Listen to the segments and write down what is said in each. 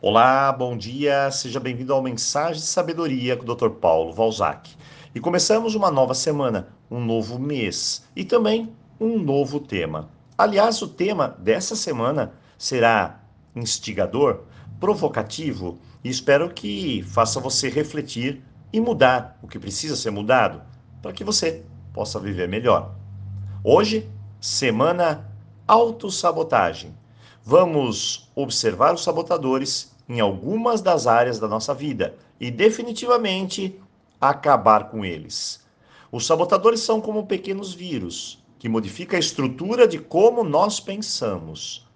Olá, bom dia, seja bem-vindo ao Mensagem de Sabedoria com o Dr. Paulo Valzac. E começamos uma nova semana, um novo mês e também um novo tema. Aliás, o tema dessa semana será instigador, provocativo e espero que faça você refletir e mudar o que precisa ser mudado para que você possa viver melhor. Hoje, semana autossabotagem. Vamos observar os sabotadores em algumas das áreas da nossa vida e definitivamente acabar com eles. Os sabotadores são como pequenos vírus que modificam a estrutura de como nós pensamos,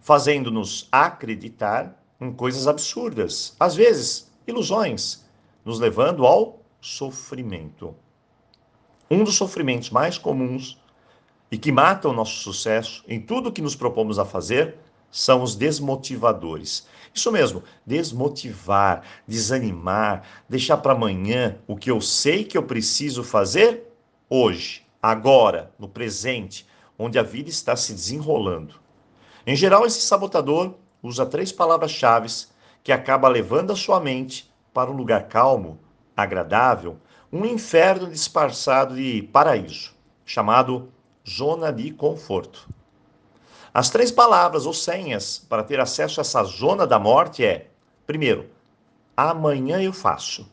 fazendo-nos acreditar em coisas absurdas, às vezes ilusões, nos levando ao sofrimento. Um dos sofrimentos mais comuns e que matam o nosso sucesso em tudo que nos propomos a fazer são os desmotivadores. Isso mesmo, desmotivar, desanimar, deixar para amanhã o que eu sei que eu preciso fazer hoje, agora, no presente, onde a vida está se desenrolando. Em geral, esse sabotador usa três palavras-chave que acaba levando a sua mente para um lugar calmo, agradável, um inferno disfarçado de paraíso, chamado zona de conforto. As três palavras ou senhas para ter acesso a essa zona da morte é: primeiro, amanhã eu faço.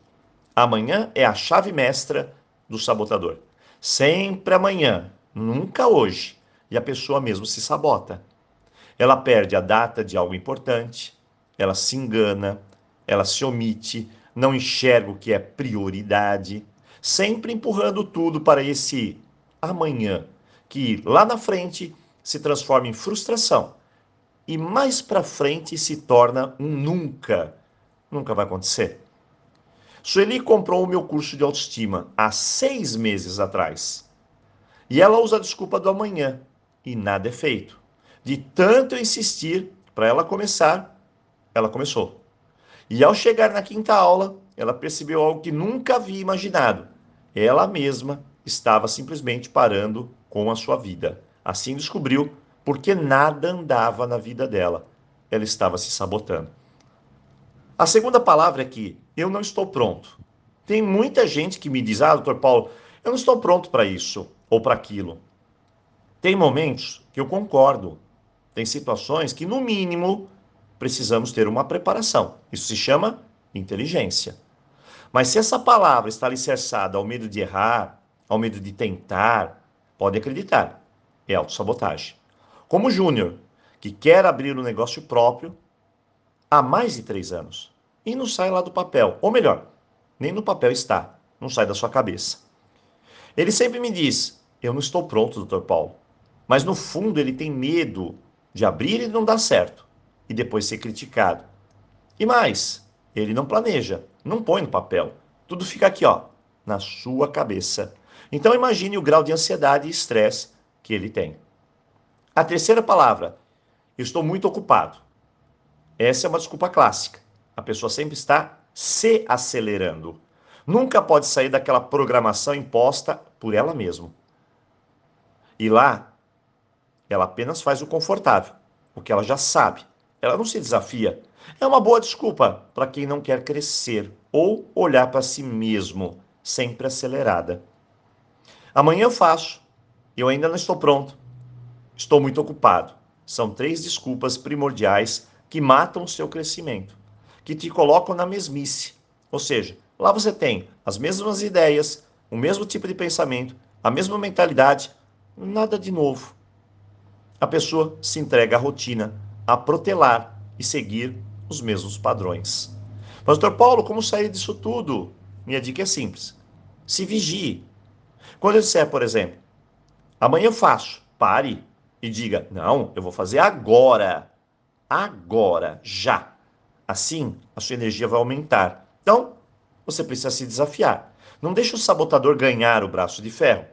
Amanhã é a chave mestra do sabotador. Sempre amanhã, nunca hoje. E a pessoa mesmo se sabota. Ela perde a data de algo importante, ela se engana, ela se omite, não enxerga o que é prioridade, sempre empurrando tudo para esse amanhã que lá na frente se transforma em frustração e mais para frente se torna um nunca. Nunca vai acontecer. Sueli comprou o meu curso de autoestima há seis meses atrás. E ela usa a desculpa do amanhã. E nada é feito. De tanto eu insistir para ela começar, ela começou. E ao chegar na quinta aula, ela percebeu algo que nunca havia imaginado. Ela mesma estava simplesmente parando com a sua vida. Assim descobriu porque nada andava na vida dela. Ela estava se sabotando. A segunda palavra é que eu não estou pronto. Tem muita gente que me diz: "Ah, doutor Paulo, eu não estou pronto para isso ou para aquilo". Tem momentos que eu concordo. Tem situações que no mínimo precisamos ter uma preparação. Isso se chama inteligência. Mas se essa palavra está alicerçada ao medo de errar, ao medo de tentar, Pode acreditar, é autossabotagem. Como o Júnior, que quer abrir um negócio próprio há mais de três anos e não sai lá do papel. Ou melhor, nem no papel está, não sai da sua cabeça. Ele sempre me diz: Eu não estou pronto, doutor Paulo. Mas no fundo ele tem medo de abrir e não dar certo e depois ser criticado. E mais, ele não planeja, não põe no papel. Tudo fica aqui, ó, na sua cabeça. Então imagine o grau de ansiedade e estresse que ele tem. A terceira palavra, estou muito ocupado. Essa é uma desculpa clássica. A pessoa sempre está se acelerando. Nunca pode sair daquela programação imposta por ela mesma. E lá, ela apenas faz o confortável, o que ela já sabe. Ela não se desafia. É uma boa desculpa para quem não quer crescer ou olhar para si mesmo, sempre acelerada. Amanhã eu faço. Eu ainda não estou pronto. Estou muito ocupado. São três desculpas primordiais que matam o seu crescimento, que te colocam na mesmice. Ou seja, lá você tem as mesmas ideias, o mesmo tipo de pensamento, a mesma mentalidade, nada de novo. A pessoa se entrega à rotina, a protelar e seguir os mesmos padrões. Mas, doutor Paulo, como sair disso tudo? Minha dica é simples. Se vigie, quando eu disser, por exemplo, amanhã eu faço, pare e diga: não, eu vou fazer agora. Agora, já. Assim, a sua energia vai aumentar. Então, você precisa se desafiar. Não deixe o sabotador ganhar o braço de ferro.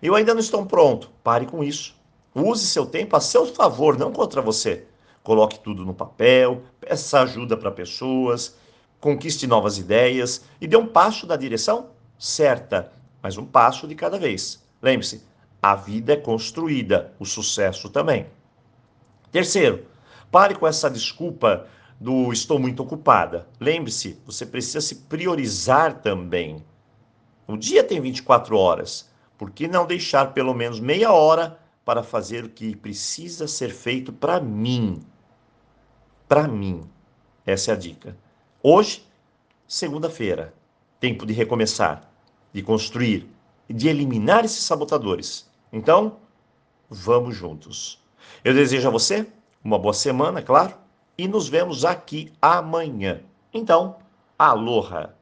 Eu ainda não estou pronto. Pare com isso. Use seu tempo a seu favor, não contra você. Coloque tudo no papel, peça ajuda para pessoas, conquiste novas ideias e dê um passo na direção certa mas um passo de cada vez. Lembre-se, a vida é construída, o sucesso também. Terceiro, pare com essa desculpa do estou muito ocupada. Lembre-se, você precisa se priorizar também. O dia tem 24 horas. Por que não deixar pelo menos meia hora para fazer o que precisa ser feito para mim? Para mim. Essa é a dica. Hoje, segunda-feira, tempo de recomeçar, de construir de eliminar esses sabotadores. Então, vamos juntos. Eu desejo a você uma boa semana, claro, e nos vemos aqui amanhã. Então, aloha!